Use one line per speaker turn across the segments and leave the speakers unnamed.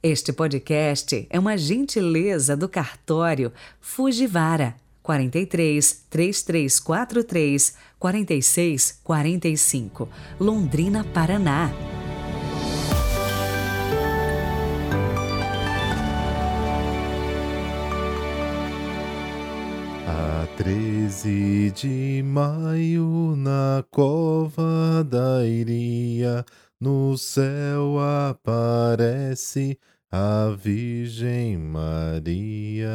Este podcast é uma gentileza do cartório Fujivara 43 3343 46 45, Londrina, Paraná.
A 13 de maio, na cova da Iria, no céu aparece a Virgem Maria.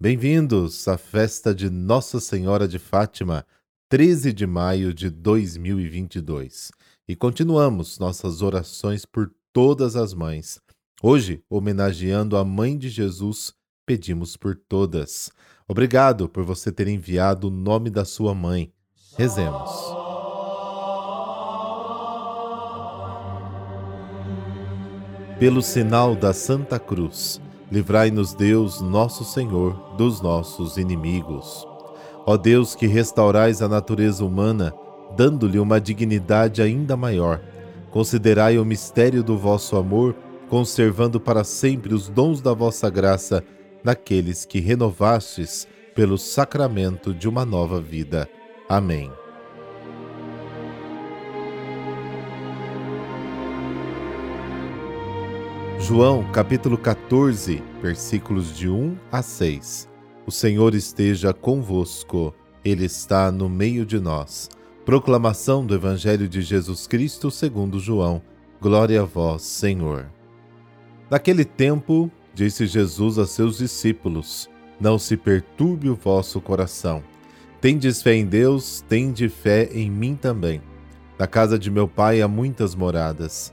Bem-vindos à festa de Nossa Senhora de Fátima, 13 de maio de 2022. E continuamos nossas orações por todas as mães. Hoje, homenageando a Mãe de Jesus, pedimos por todas. Obrigado por você ter enviado o nome da sua mãe. Rezemos. Pelo sinal da Santa Cruz, livrai-nos Deus, nosso Senhor, dos nossos inimigos. Ó Deus que restaurais a natureza humana, dando-lhe uma dignidade ainda maior, considerai o mistério do vosso amor, conservando para sempre os dons da vossa graça naqueles que renovastes pelo sacramento de uma nova vida. Amém. João capítulo 14, versículos de 1 a 6. O Senhor esteja convosco, Ele está no meio de nós. Proclamação do Evangelho de Jesus Cristo segundo João. Glória a vós, Senhor. Naquele tempo, disse Jesus a seus discípulos: Não se perturbe o vosso coração. Tendes fé em Deus, tende fé em mim também. Na casa de meu pai há muitas moradas.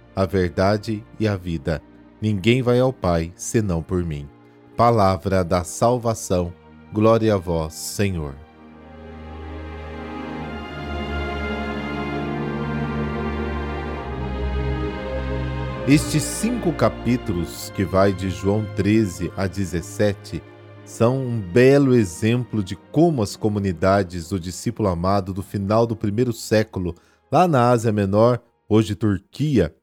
a verdade e a vida. Ninguém vai ao Pai senão por mim. Palavra da salvação. Glória a vós, Senhor. Estes cinco capítulos, que vai de João 13 a 17, são um belo exemplo de como as comunidades do discípulo amado do final do primeiro século, lá na Ásia Menor, hoje Turquia,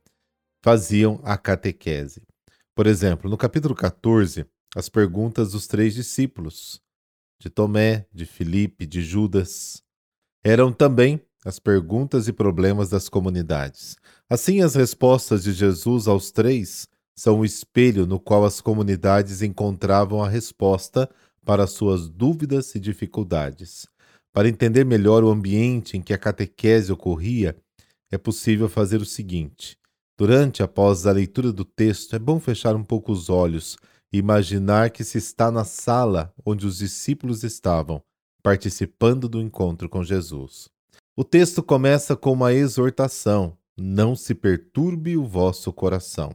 faziam a catequese. Por exemplo, no capítulo 14, as perguntas dos três discípulos, de Tomé, de Filipe, de Judas, eram também as perguntas e problemas das comunidades. Assim, as respostas de Jesus aos três são o espelho no qual as comunidades encontravam a resposta para suas dúvidas e dificuldades. Para entender melhor o ambiente em que a catequese ocorria, é possível fazer o seguinte: Durante após a leitura do texto, é bom fechar um pouco os olhos e imaginar que se está na sala onde os discípulos estavam, participando do encontro com Jesus. O texto começa com uma exortação: Não se perturbe o vosso coração.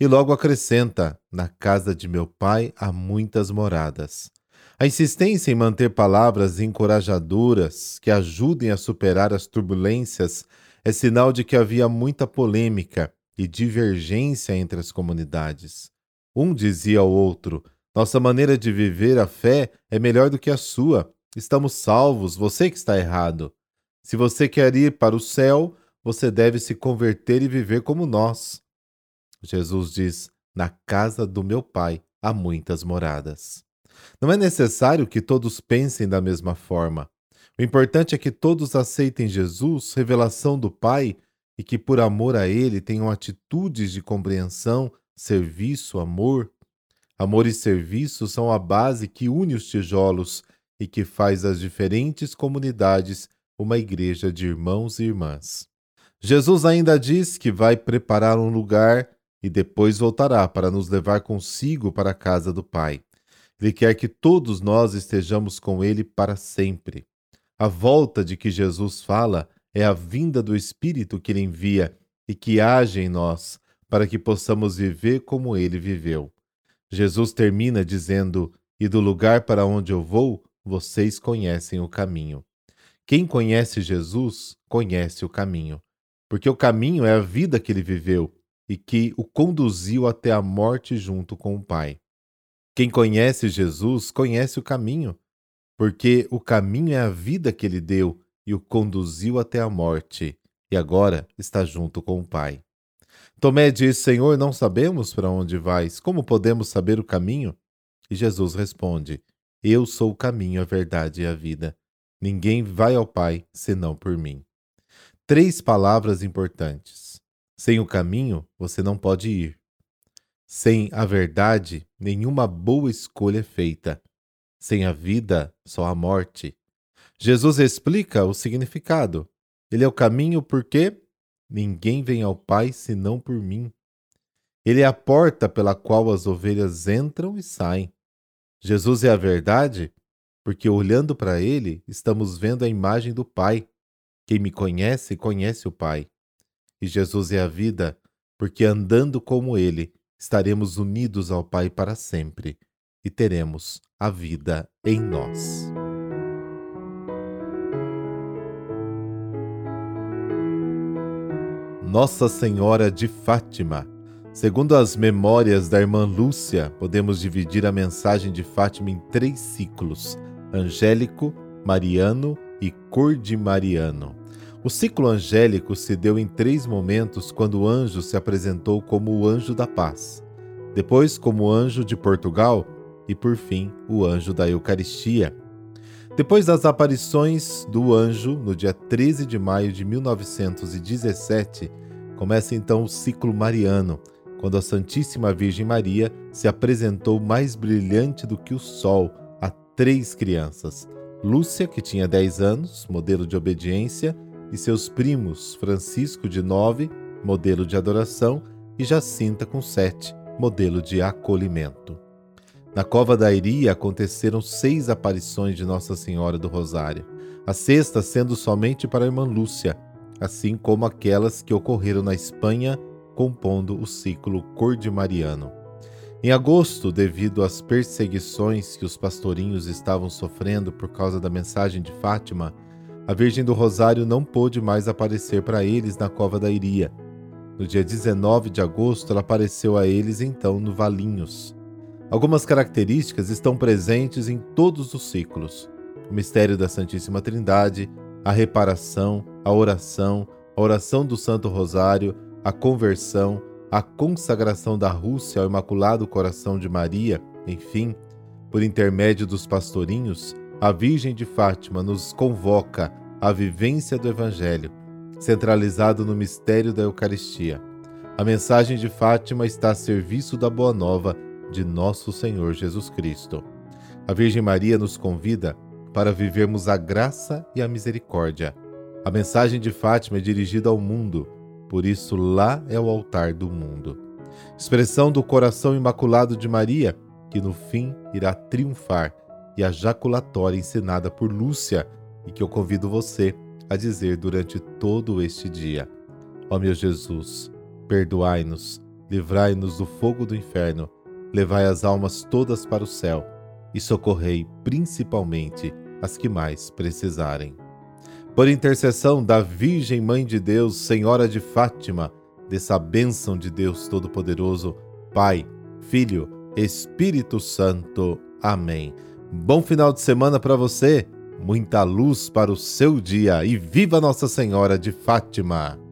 E logo acrescenta: Na casa de meu pai há muitas moradas. A insistência em manter palavras encorajadoras que ajudem a superar as turbulências é sinal de que havia muita polêmica e divergência entre as comunidades. Um dizia ao outro: Nossa maneira de viver a fé é melhor do que a sua. Estamos salvos, você que está errado. Se você quer ir para o céu, você deve se converter e viver como nós. Jesus diz: Na casa do meu Pai há muitas moradas. Não é necessário que todos pensem da mesma forma. O importante é que todos aceitem Jesus, revelação do Pai, e que por amor a Ele tenham atitudes de compreensão, serviço, amor. Amor e serviço são a base que une os tijolos e que faz das diferentes comunidades uma igreja de irmãos e irmãs. Jesus ainda diz que vai preparar um lugar e depois voltará para nos levar consigo para a casa do Pai. Ele quer que todos nós estejamos com Ele para sempre. A volta de que Jesus fala é a vinda do Espírito que ele envia e que age em nós, para que possamos viver como ele viveu. Jesus termina dizendo: E do lugar para onde eu vou, vocês conhecem o caminho. Quem conhece Jesus, conhece o caminho, porque o caminho é a vida que ele viveu e que o conduziu até a morte junto com o Pai. Quem conhece Jesus, conhece o caminho, porque o caminho é a vida que ele deu e o conduziu até a morte, e agora está junto com o Pai. Tomé diz: Senhor, não sabemos para onde vais, como podemos saber o caminho? E Jesus responde: Eu sou o caminho, a verdade e a vida. Ninguém vai ao Pai senão por mim. Três palavras importantes. Sem o caminho, você não pode ir. Sem a verdade, nenhuma boa escolha é feita. Sem a vida, só a morte. Jesus explica o significado. Ele é o caminho porque ninguém vem ao Pai senão por mim. Ele é a porta pela qual as ovelhas entram e saem. Jesus é a verdade porque olhando para ele, estamos vendo a imagem do Pai. Quem me conhece, conhece o Pai. E Jesus é a vida, porque andando como ele, estaremos unidos ao Pai para sempre e teremos a vida em nós. Nossa Senhora de Fátima. Segundo as memórias da irmã Lúcia, podemos dividir a mensagem de Fátima em três ciclos angélico, mariano e cordimariano. O ciclo angélico se deu em três momentos quando o anjo se apresentou como o anjo da paz, depois como anjo de Portugal e, por fim, o anjo da Eucaristia. Depois das aparições do anjo, no dia 13 de maio de 1917, começa então o ciclo mariano, quando a Santíssima Virgem Maria se apresentou mais brilhante do que o sol três crianças: Lúcia, que tinha 10 anos, modelo de obediência, e seus primos Francisco, de 9, modelo de adoração, e Jacinta, com 7, modelo de acolhimento. Na cova da Iria aconteceram seis aparições de Nossa Senhora do Rosário, a sexta sendo somente para a irmã Lúcia, assim como aquelas que ocorreram na Espanha, compondo o ciclo cordimariano. Em agosto, devido às perseguições que os pastorinhos estavam sofrendo por causa da mensagem de Fátima, a Virgem do Rosário não pôde mais aparecer para eles na Cova da Iria. No dia 19 de agosto, ela apareceu a eles então no Valinhos. Algumas características estão presentes em todos os ciclos: o mistério da Santíssima Trindade, a reparação, a oração, a oração do Santo Rosário, a conversão, a consagração da Rússia ao Imaculado Coração de Maria, enfim, por intermédio dos pastorinhos, a Virgem de Fátima nos convoca à vivência do Evangelho, centralizado no mistério da Eucaristia. A mensagem de Fátima está a serviço da Boa Nova de nosso Senhor Jesus Cristo. A Virgem Maria nos convida para vivermos a graça e a misericórdia. A mensagem de Fátima é dirigida ao mundo por isso, lá é o altar do mundo. Expressão do coração imaculado de Maria, que no fim irá triunfar, e a jaculatória ensinada por Lúcia, e que eu convido você a dizer durante todo este dia: Ó meu Jesus, perdoai-nos, livrai-nos do fogo do inferno, levai as almas todas para o céu e socorrei principalmente as que mais precisarem. Por intercessão da Virgem Mãe de Deus, Senhora de Fátima, dessa bênção de Deus Todo-Poderoso, Pai, Filho, Espírito Santo. Amém. Bom final de semana para você, muita luz para o seu dia e viva Nossa Senhora de Fátima!